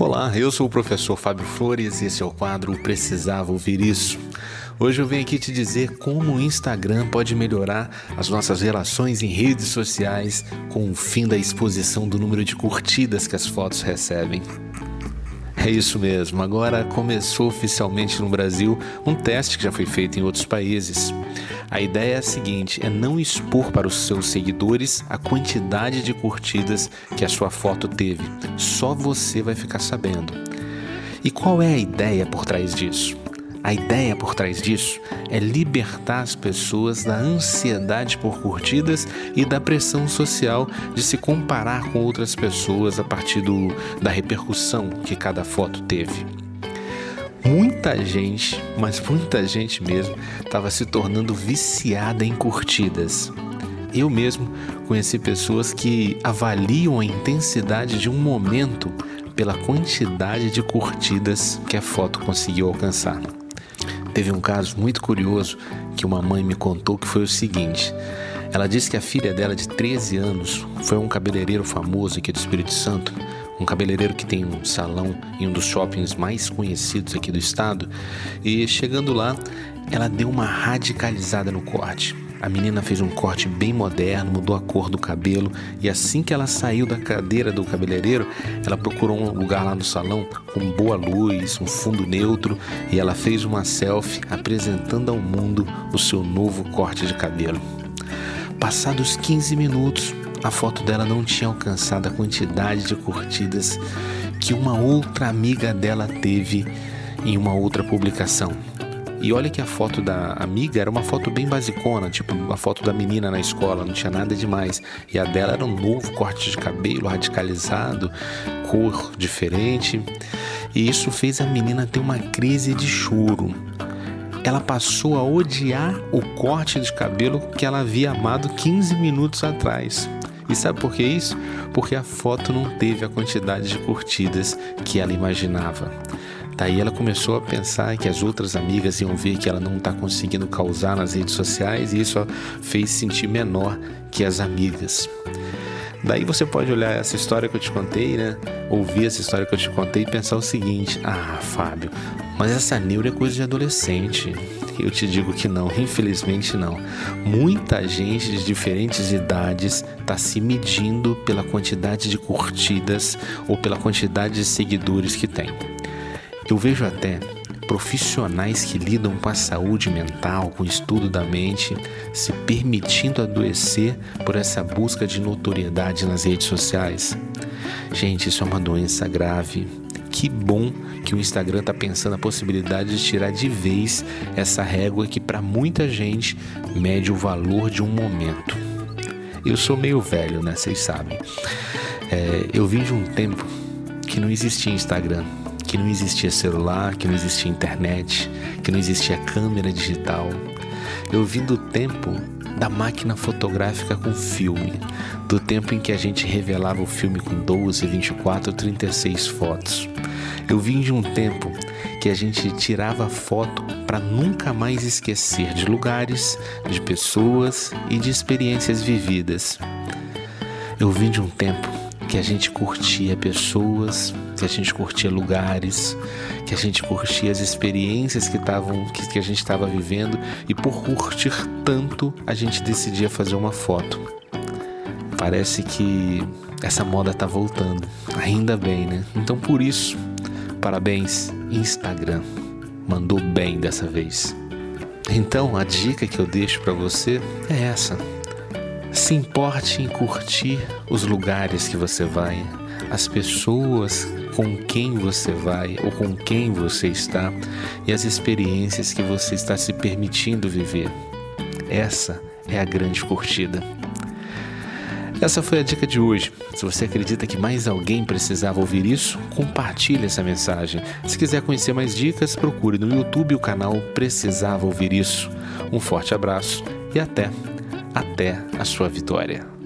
Olá, eu sou o professor Fábio Flores e esse é o quadro Precisava Ouvir Isso. Hoje eu venho aqui te dizer como o Instagram pode melhorar as nossas relações em redes sociais com o fim da exposição do número de curtidas que as fotos recebem. É isso mesmo, agora começou oficialmente no Brasil um teste que já foi feito em outros países. A ideia é a seguinte: é não expor para os seus seguidores a quantidade de curtidas que a sua foto teve. Só você vai ficar sabendo. E qual é a ideia por trás disso? A ideia por trás disso é libertar as pessoas da ansiedade por curtidas e da pressão social de se comparar com outras pessoas a partir do, da repercussão que cada foto teve. Muita gente, mas muita gente mesmo, estava se tornando viciada em curtidas. Eu mesmo conheci pessoas que avaliam a intensidade de um momento pela quantidade de curtidas que a foto conseguiu alcançar. Teve um caso muito curioso que uma mãe me contou que foi o seguinte: ela disse que a filha dela de 13 anos foi um cabeleireiro famoso aqui do Espírito Santo, um cabeleireiro que tem um salão em um dos shoppings mais conhecidos aqui do estado, e chegando lá, ela deu uma radicalizada no corte. A menina fez um corte bem moderno, mudou a cor do cabelo e assim que ela saiu da cadeira do cabeleireiro, ela procurou um lugar lá no salão com boa luz, um fundo neutro e ela fez uma selfie apresentando ao mundo o seu novo corte de cabelo. Passados 15 minutos, a foto dela não tinha alcançado a quantidade de curtidas que uma outra amiga dela teve em uma outra publicação. E olha que a foto da amiga era uma foto bem basicona, tipo uma foto da menina na escola, não tinha nada demais. E a dela era um novo corte de cabelo, radicalizado, cor diferente. E isso fez a menina ter uma crise de choro. Ela passou a odiar o corte de cabelo que ela havia amado 15 minutos atrás. E sabe por que isso? Porque a foto não teve a quantidade de curtidas que ela imaginava. Daí ela começou a pensar que as outras amigas iam ver que ela não está conseguindo causar nas redes sociais e isso a fez sentir menor que as amigas. Daí você pode olhar essa história que eu te contei, né? Ouvir essa história que eu te contei e pensar o seguinte: ah, Fábio, mas essa neura é coisa de adolescente. Eu te digo que não, infelizmente não. Muita gente de diferentes idades está se medindo pela quantidade de curtidas ou pela quantidade de seguidores que tem. Eu vejo até profissionais que lidam com a saúde mental, com o estudo da mente, se permitindo adoecer por essa busca de notoriedade nas redes sociais. Gente, isso é uma doença grave. Que bom que o Instagram está pensando a possibilidade de tirar de vez essa régua que para muita gente mede o valor de um momento. Eu sou meio velho, né? Vocês sabem. É, eu vim de um tempo que não existia Instagram que não existia celular, que não existia internet, que não existia câmera digital. Eu vim do tempo da máquina fotográfica com filme, do tempo em que a gente revelava o filme com 12, 24, 36 fotos. Eu vim de um tempo que a gente tirava foto para nunca mais esquecer de lugares, de pessoas e de experiências vividas. Eu vim de um tempo que a gente curtia pessoas, que a gente curtia lugares, que a gente curtia as experiências que, tavam, que, que a gente estava vivendo e por curtir tanto a gente decidia fazer uma foto. Parece que essa moda tá voltando, ainda bem, né? Então por isso, parabéns Instagram, mandou bem dessa vez. Então a dica que eu deixo para você é essa se importe em curtir os lugares que você vai, as pessoas com quem você vai ou com quem você está e as experiências que você está se permitindo viver. Essa é a grande curtida. Essa foi a dica de hoje. Se você acredita que mais alguém precisava ouvir isso, compartilhe essa mensagem. Se quiser conhecer mais dicas, procure no YouTube o canal Precisava Ouvir Isso. Um forte abraço e até! Até a sua vitória.